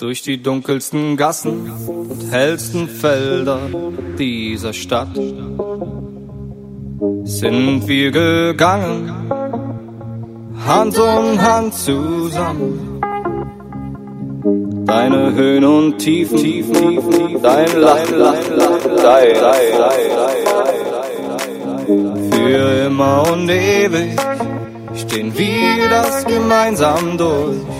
durch die dunkelsten Gassen und hellsten Felder dieser Stadt sind wir gegangen, Hand um Hand zusammen. Deine Höhen und Tiefen, Tiefen, Tiefen, dein Lachen, Lachen, Lachen, dein, Für immer und ewig stehen wir das gemeinsam durch.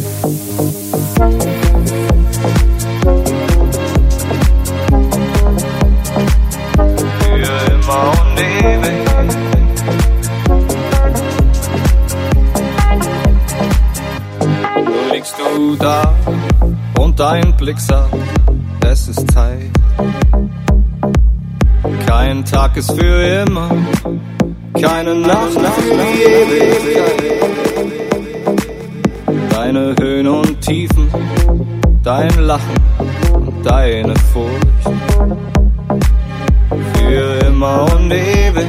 Blick sagt, es ist Zeit. Kein Tag ist für immer, keine Nacht für ewig. Deine Höhen und Tiefen, dein Lachen und deine Furcht. Für immer und ewig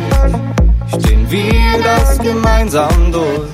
stehen wir das gemeinsam durch.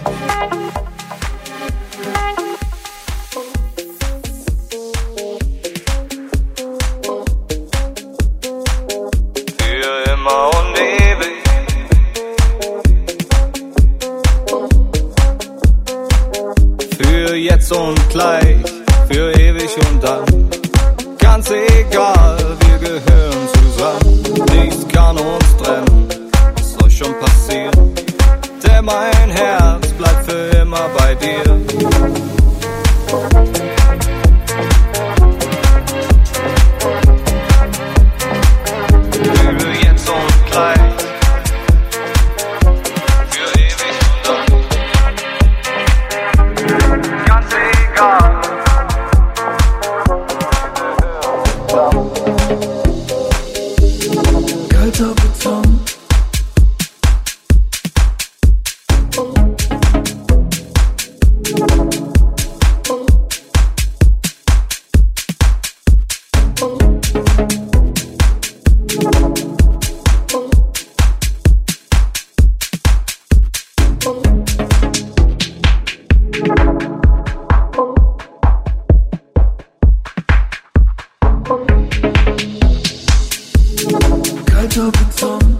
to become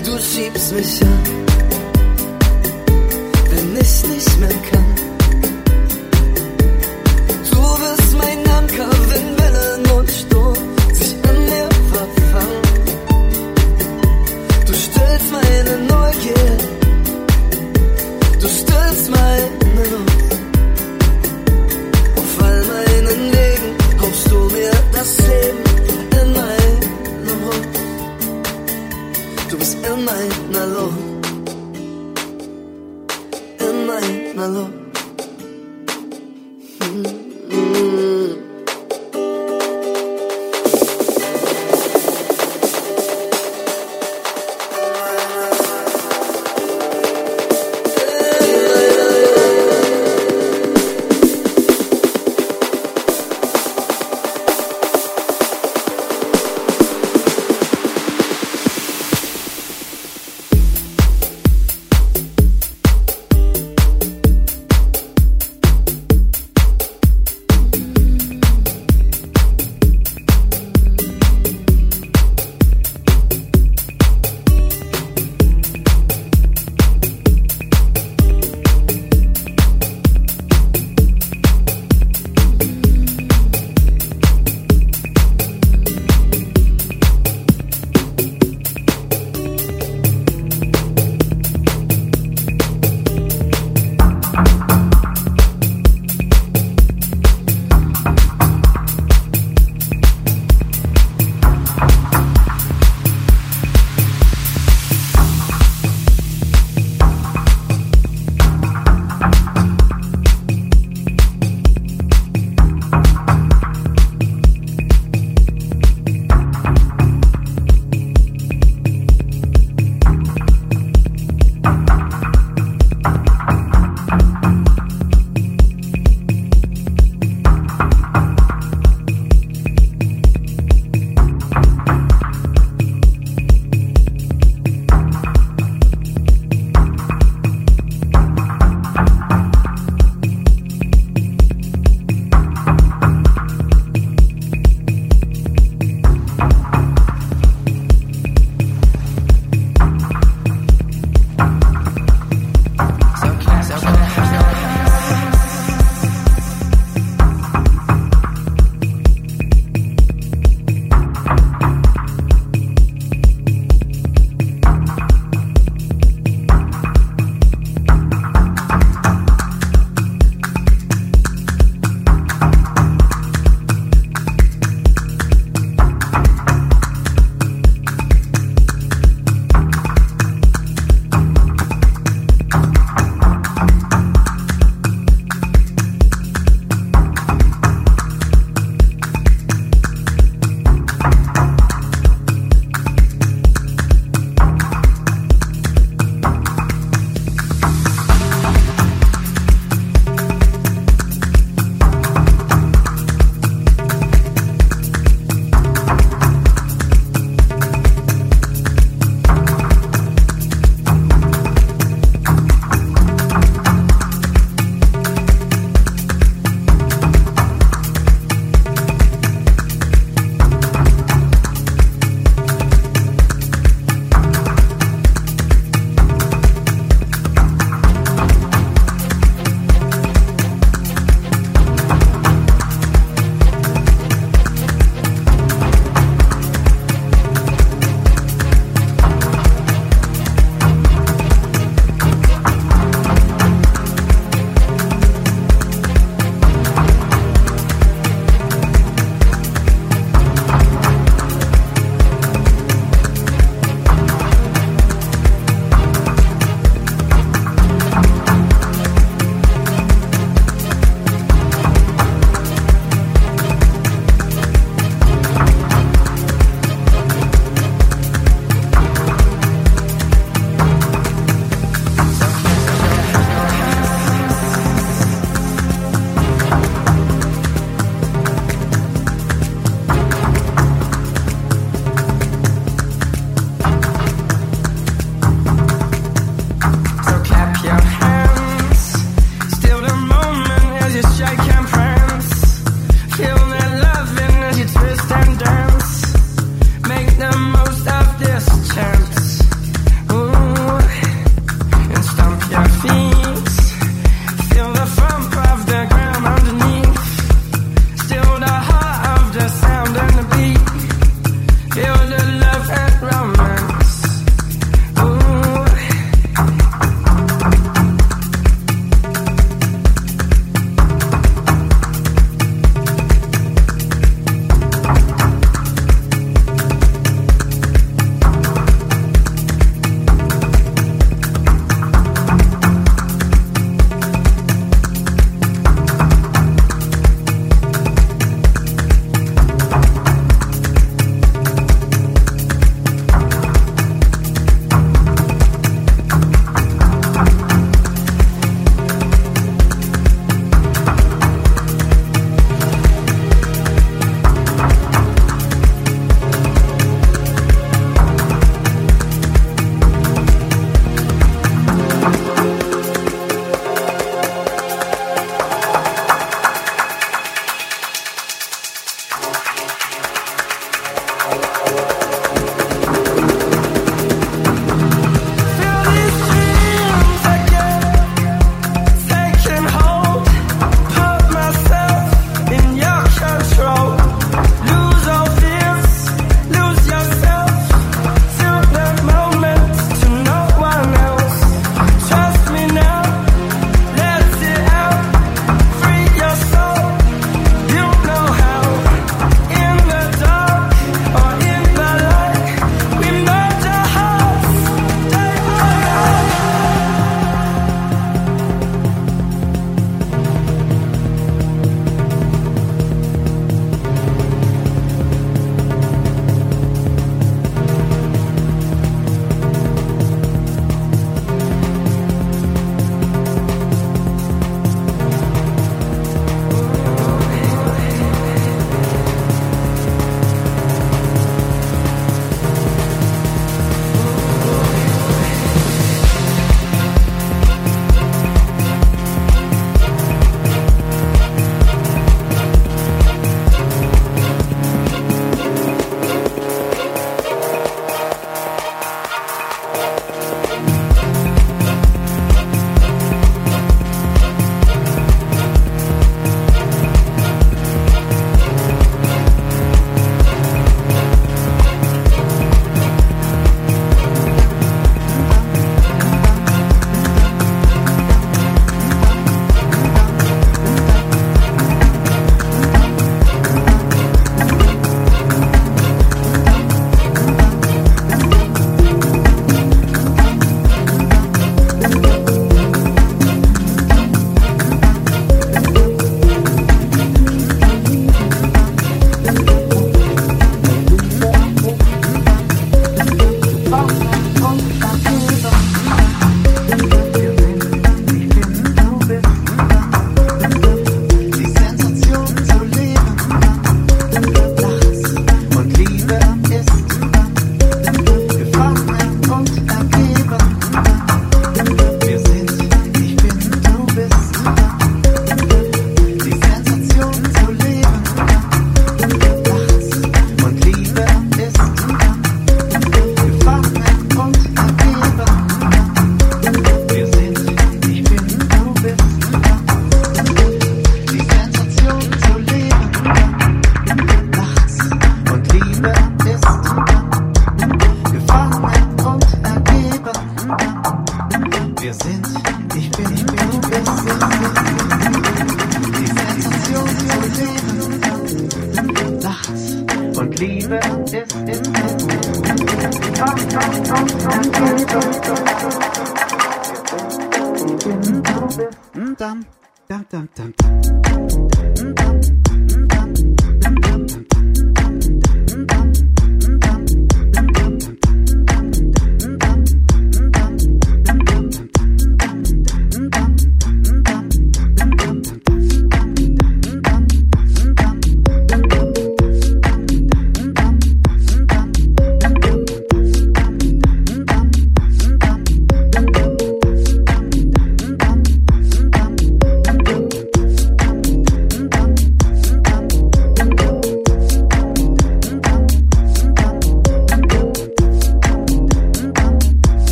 weil du schiebst mich an, wenn ich nicht mehr kann. Du wirst mein Anker, wenn Wellen und Sturm sich an mir verfangen. Du stillst meine Neugier, du stillst mein reloj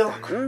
einer Handlung, dann,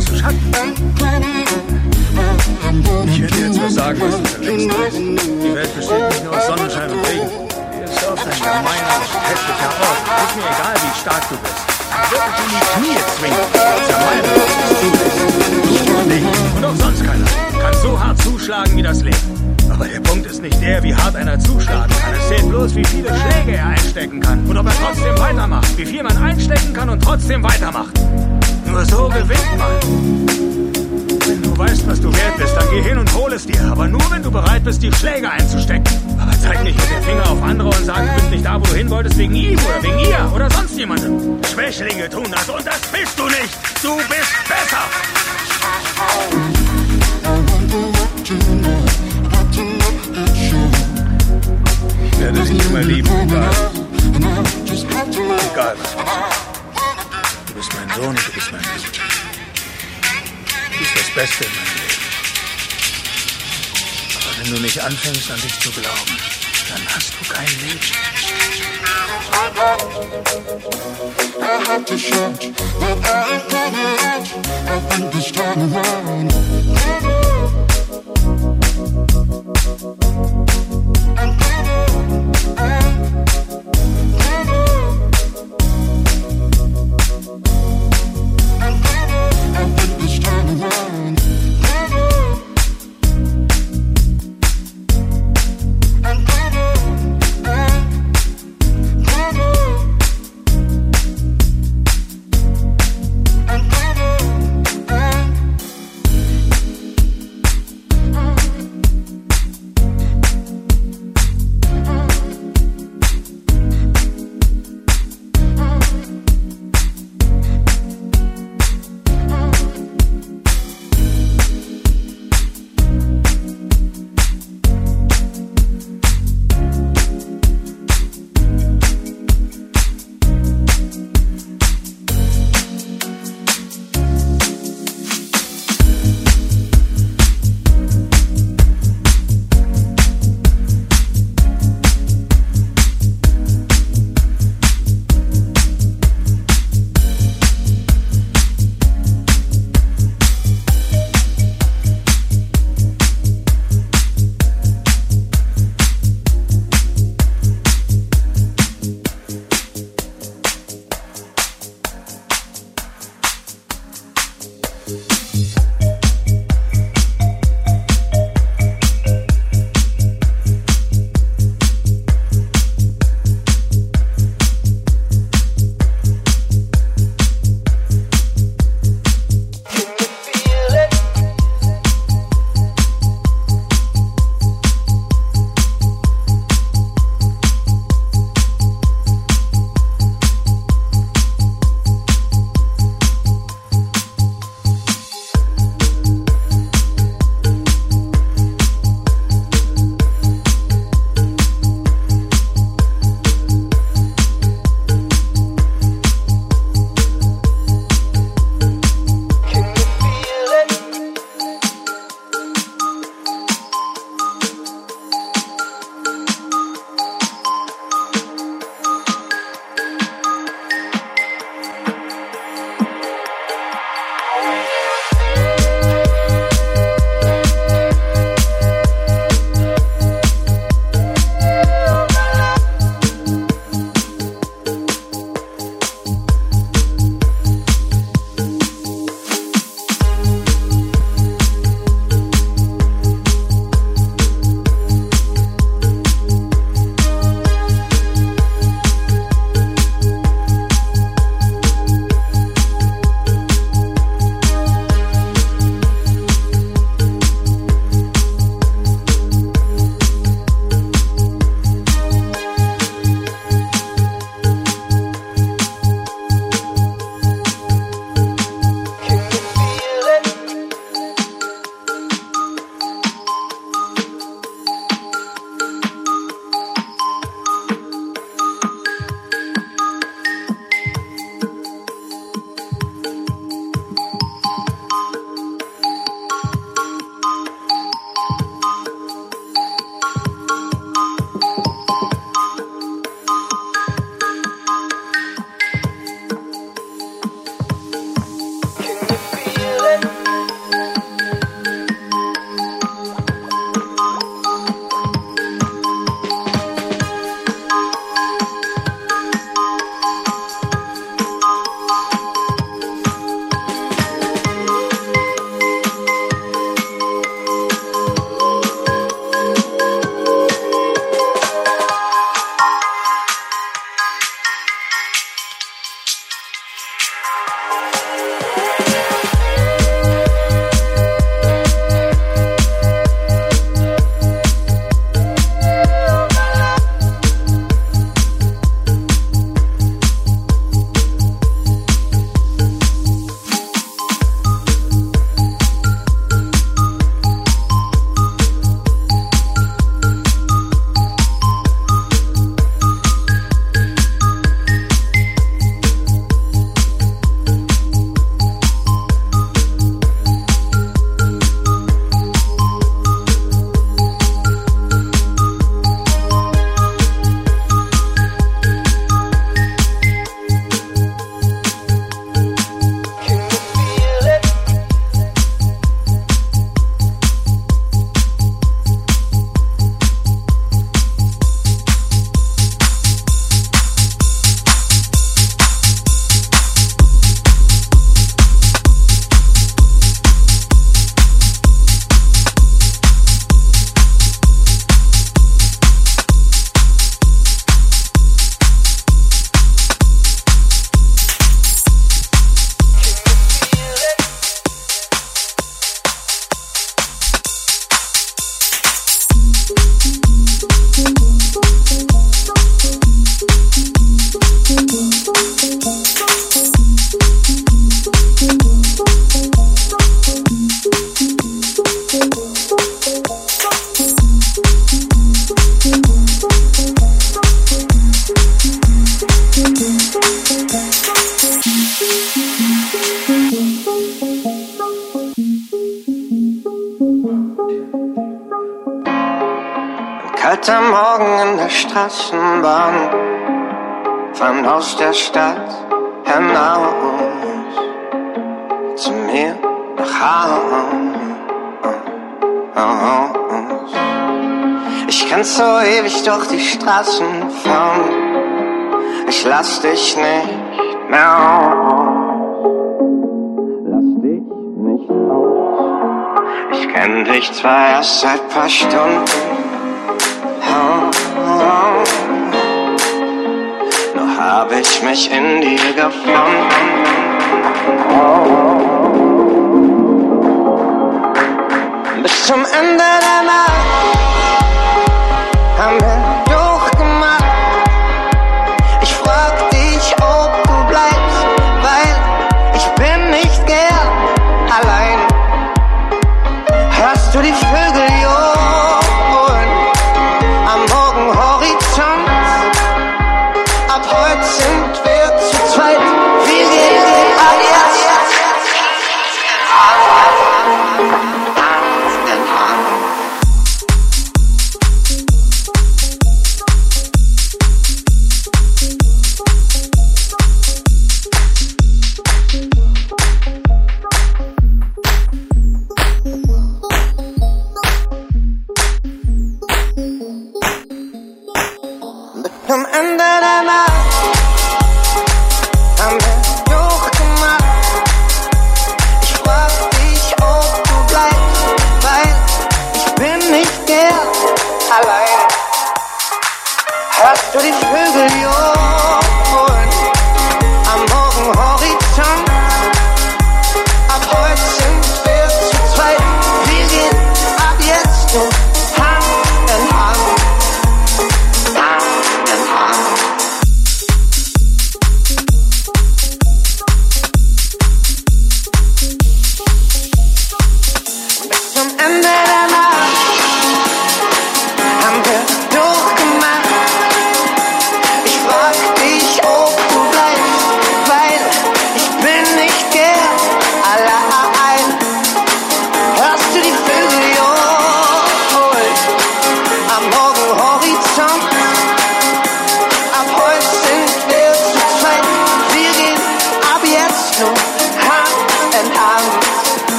Großen Schatten. Ich dir jetzt was sagen, du schon längst. Die Welt besteht nicht nur aus Sonnenschein und Regen. Die ist oft ein gemeiner, hässlicher Ort. Ist mir egal, wie stark du bist. Ich dich in die Knie zwingen. Zermalmen, du und auch sonst keiner kann so hart zuschlagen wie das Leben. Aber der Punkt ist nicht der, wie hart einer zuschlagen kann. Es zählt bloß, wie viele Schläge er einstecken kann. Und ob er trotzdem weitermacht. Wie viel man einstecken kann und trotzdem weitermacht. Nur so gewinnt man. Wenn du weißt, was du wert bist, dann geh hin und hol es dir. Aber nur, wenn du bereit bist, die Schläge einzustecken. Aber zeig nicht mit dem Finger auf andere und sag, du bist nicht da, wo du hin wolltest, wegen ihm oder wegen ihr oder sonst jemandem. Schwächlinge tun das und das bist du nicht. Du bist besser. Ich werde dich immer lieben, egal. Egal. Du bist mein Sohn und du bist mein Blut. Du bist das Beste in meinem Leben. Aber wenn du nicht anfängst, an dich zu glauben, dann hast du kein Leben. I had to shout, but I ain't gonna out. I think this time around. Der Stadt hinaus zu mir nach Haus. Ich kann so ewig durch die Straßen fahren, ich lass dich nicht mehr aus. Lass dich nicht aus. Ich kenn dich zwar erst seit paar Stunden. Nur hab ich mich in dir gefunden. Bis zum Ende der Nacht wir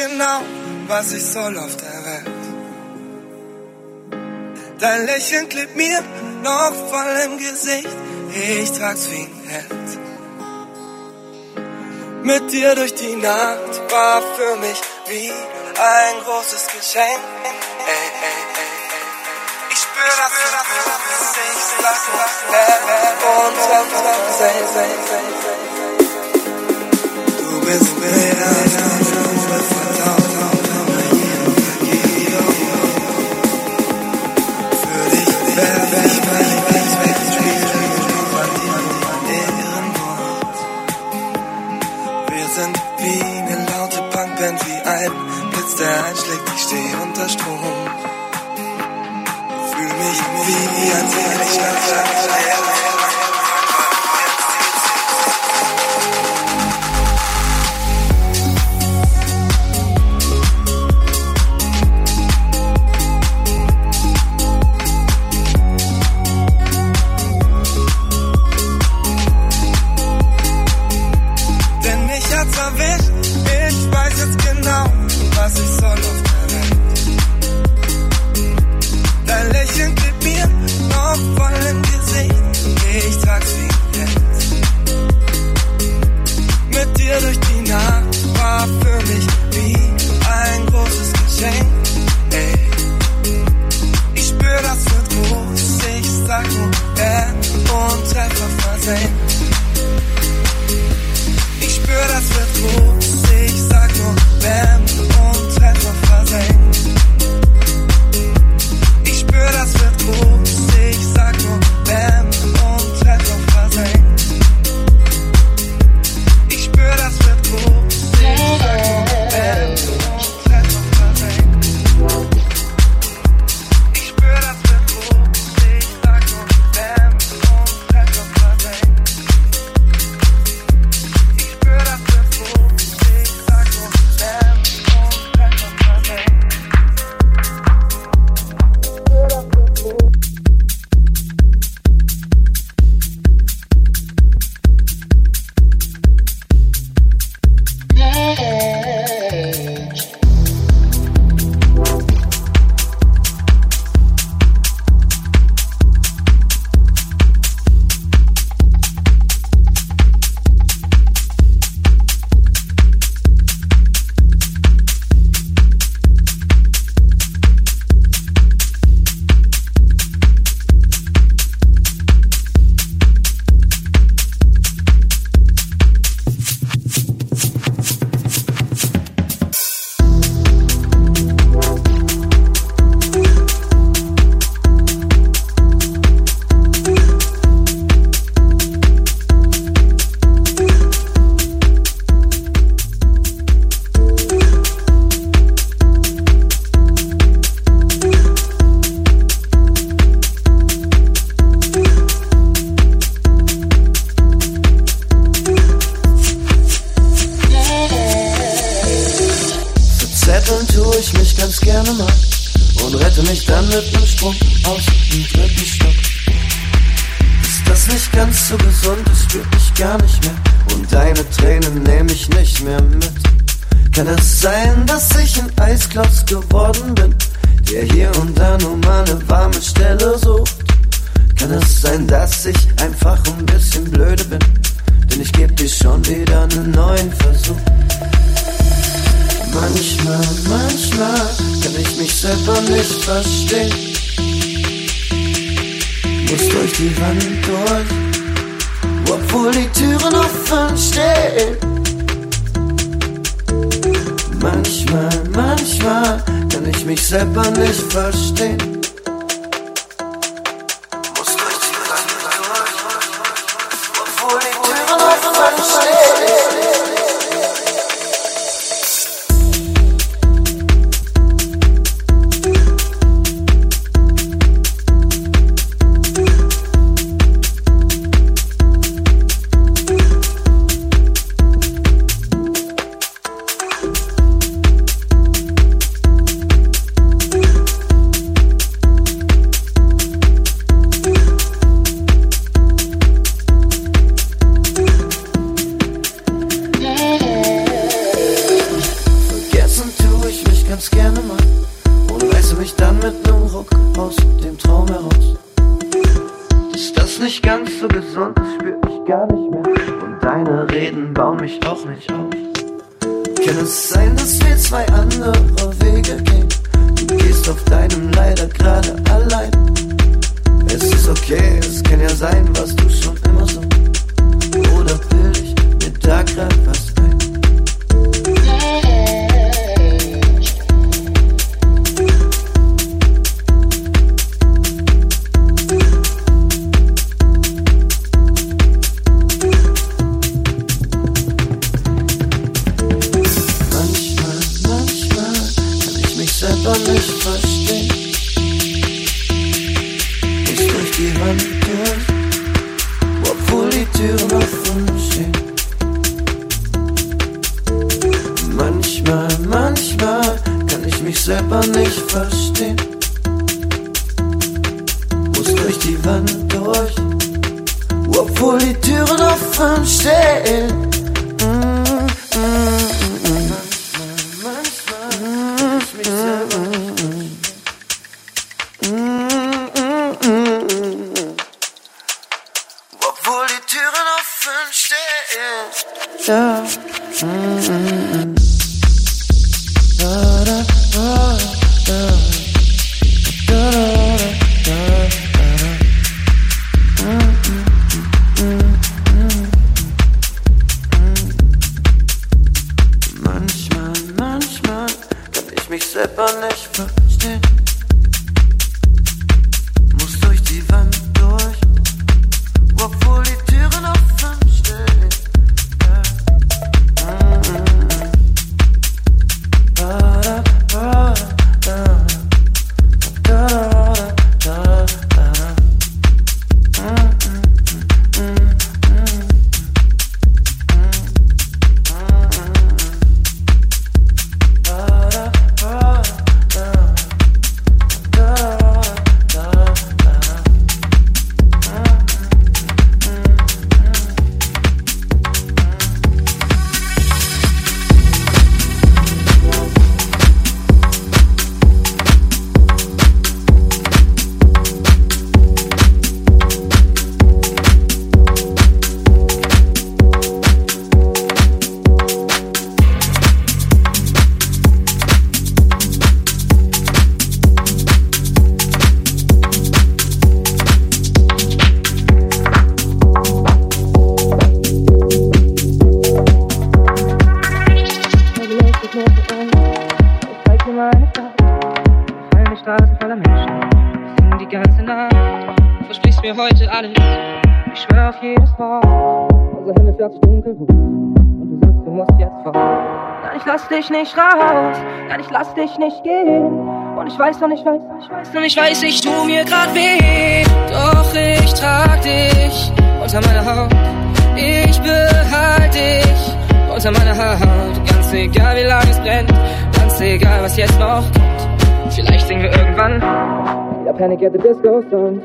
genau, was ich soll auf der Welt. Dein Lächeln klebt mir noch voll im Gesicht, ich trag's wie ein Held. Mit dir durch die Nacht war für mich wie ein großes Geschenk. Ich ey, ey, ich spür, dass ich das und Du bist mir der einschlägt, ich steh unter Strom. Fühl mich wie ein seliger Ich spür, das wird groß. Ich sag nur Ben und Treffer versehen. Obwohl die Türen offen stehen. Ja. Nicht raus, nein, ich lass dich nicht gehen. Und ich weiß und ich weiß, und ich weiß und ich weiß, ich tu mir grad weh. Doch ich trag dich unter meiner Haut. Ich behalte dich unter meiner Haut. Ganz egal, wie lange es brennt, ganz egal, was jetzt noch kommt. Vielleicht singen wir irgendwann wieder Panic at the Disco Songs.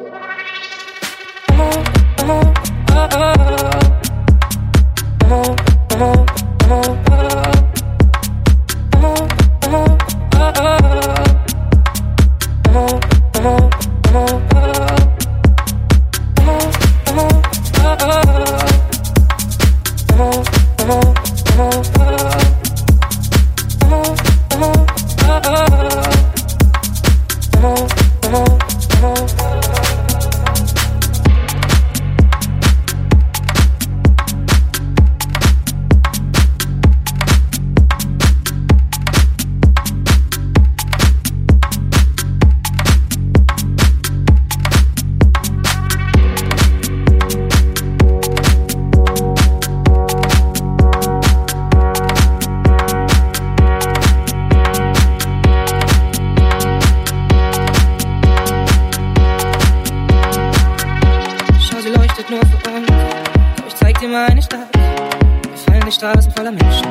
Die Straßen voller Menschen.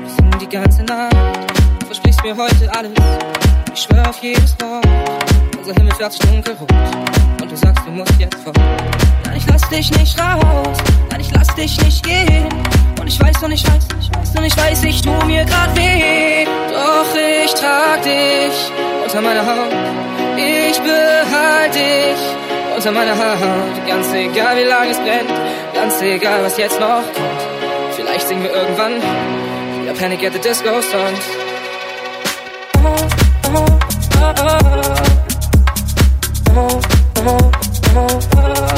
Wir singen die ganze Nacht. Du versprichst mir heute alles. Ich schwör auf jedes Wort. Unser Himmel fährt sich dunkelrot. Und du sagst, du musst jetzt fort. Nein, ich lass dich nicht raus. Nein, ich lass dich nicht gehen. Und ich weiß und ich weiß, ich weiß und ich weiß, ich tu mir grad weh. Doch ich trag dich unter meiner Haut. Ich behalte dich unter meiner Haut. Ganz egal, wie lange es brennt, ganz egal, was jetzt noch kommt. Vielleicht singen wir irgendwann wieder Panic at the Disco Songs. Oh, oh, oh, oh. Oh, oh, oh, oh.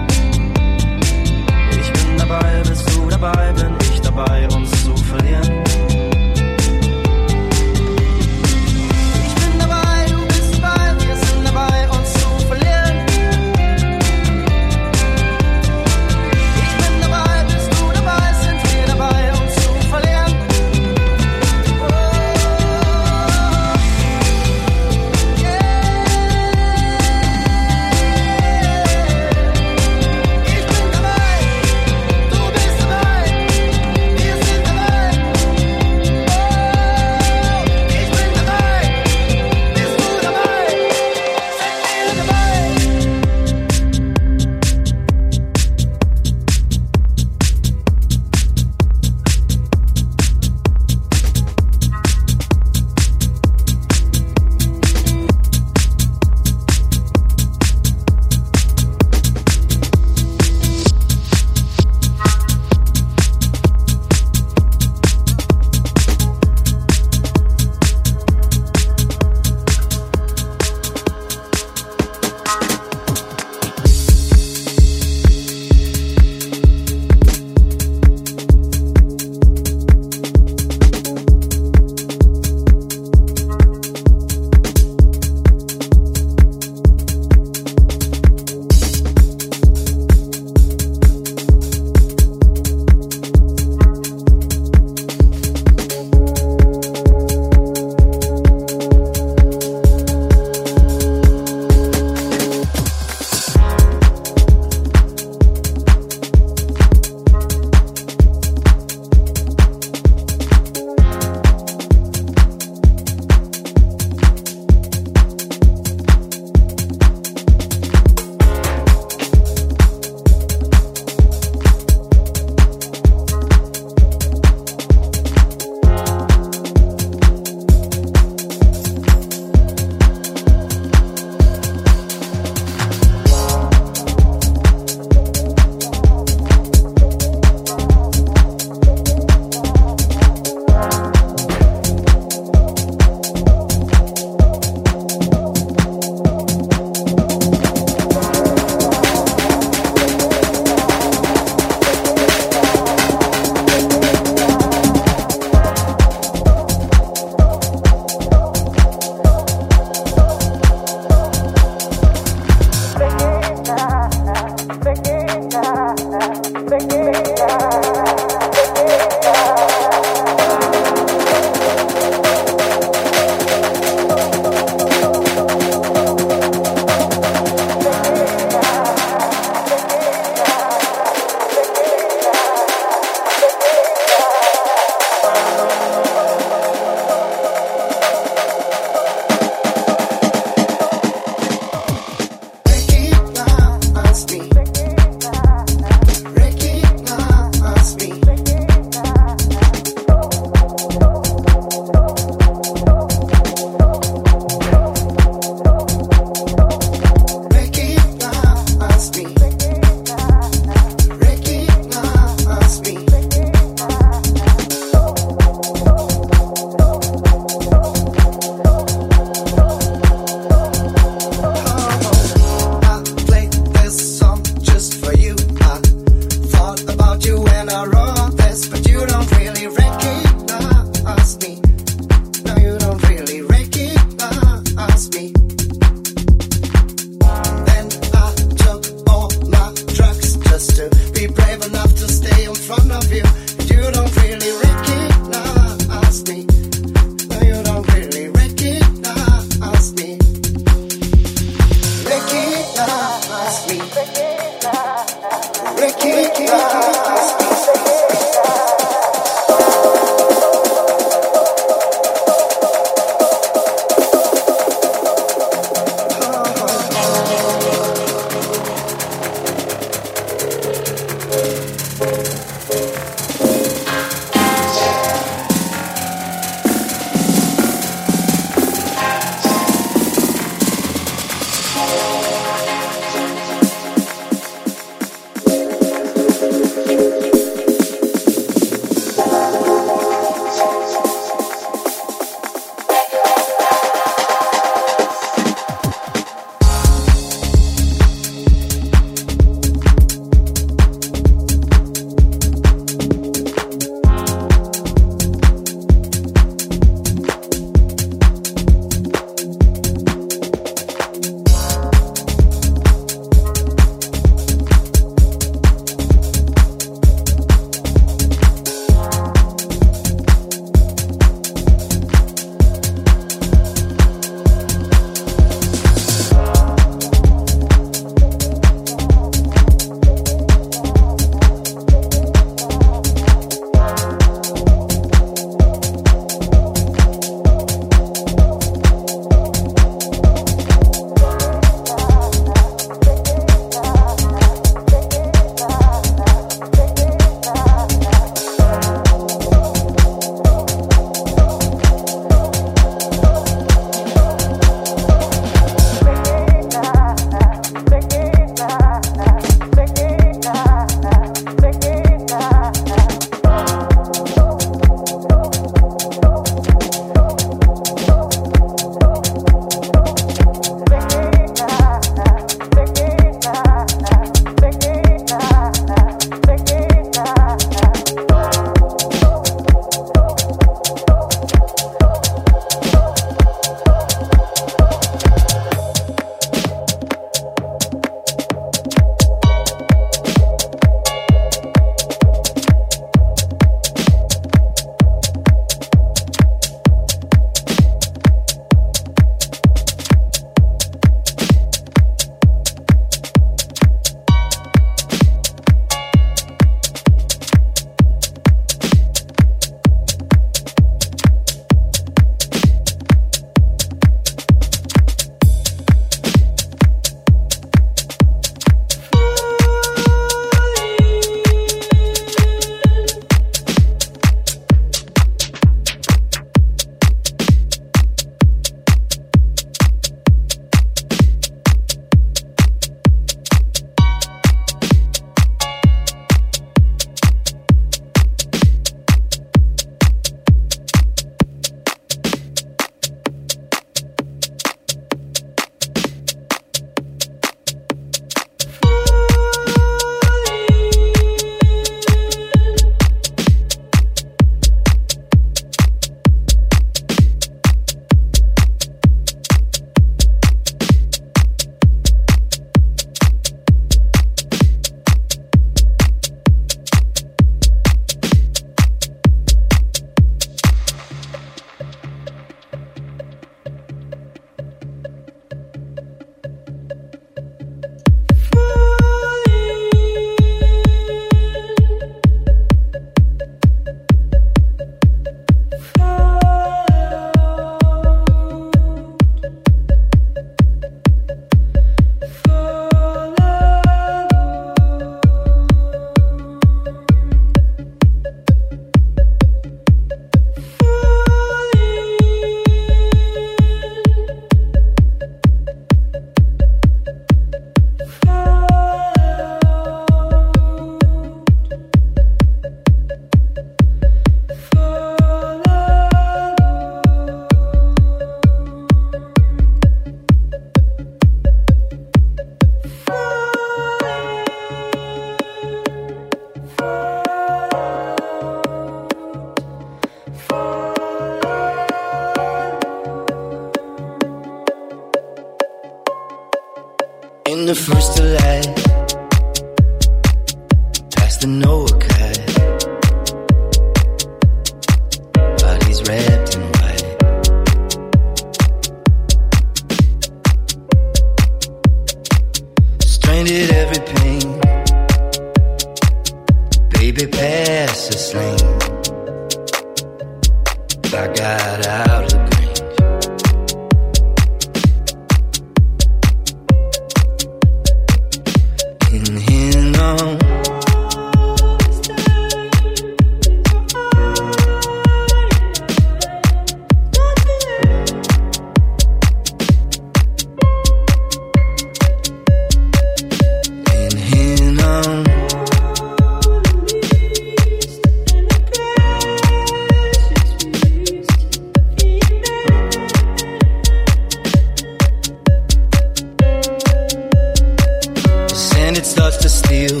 Starts to steal.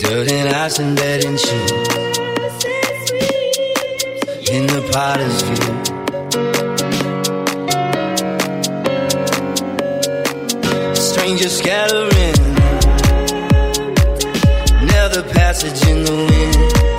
Dirt and ice and bed and shoes. In the potter's field. Strangers scattering. Another passage in the wind.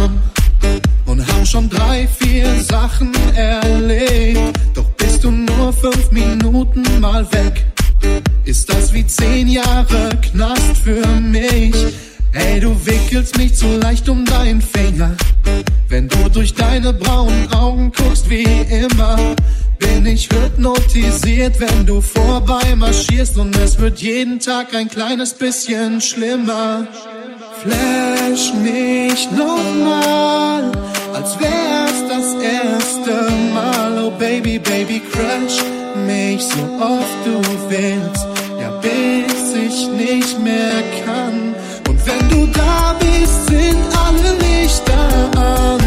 Zusammen und haben schon drei, vier Sachen erlebt. Doch bist du nur fünf Minuten mal weg, ist das wie zehn Jahre Knast für mich. Hey, du wickelst mich zu leicht um deinen Finger. Wenn du durch deine braunen Augen guckst wie immer, bin ich hypnotisiert, wenn du vorbei marschierst und es wird jeden Tag ein kleines bisschen schlimmer. Flash mich nochmal, als wär's das erste Mal. Oh Baby, Baby, crash mich so oft du willst, ja bis ich nicht mehr kann. Und wenn du da bist, sind alle Lichter an.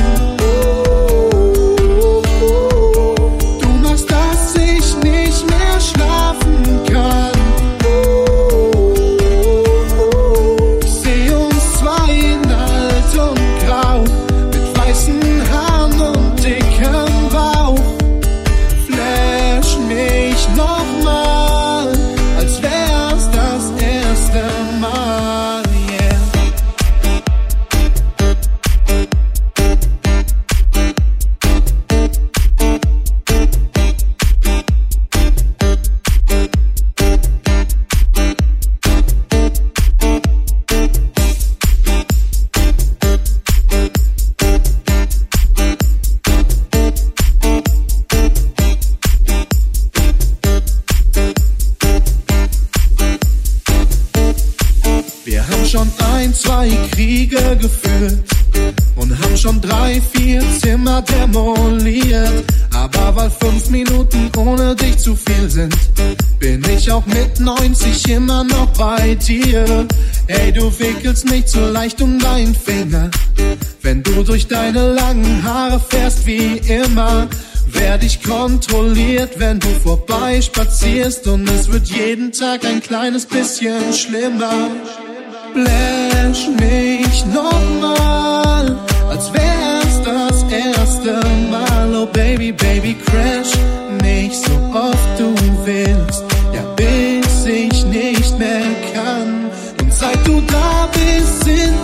Zimmer demoliert. Aber weil fünf Minuten ohne dich zu viel sind, bin ich auch mit 90 immer noch bei dir. Ey, du wickelst mich zu leicht um deinen Finger. Wenn du durch deine langen Haare fährst wie immer, werd ich kontrolliert, wenn du vorbei spazierst und es wird jeden Tag ein kleines bisschen schlimmer. Flash mich nochmal, als das erste Mal. Oh Baby, Baby, crash mich so oft du willst, ja bis ich nicht mehr kann. Und seit du da bist, sind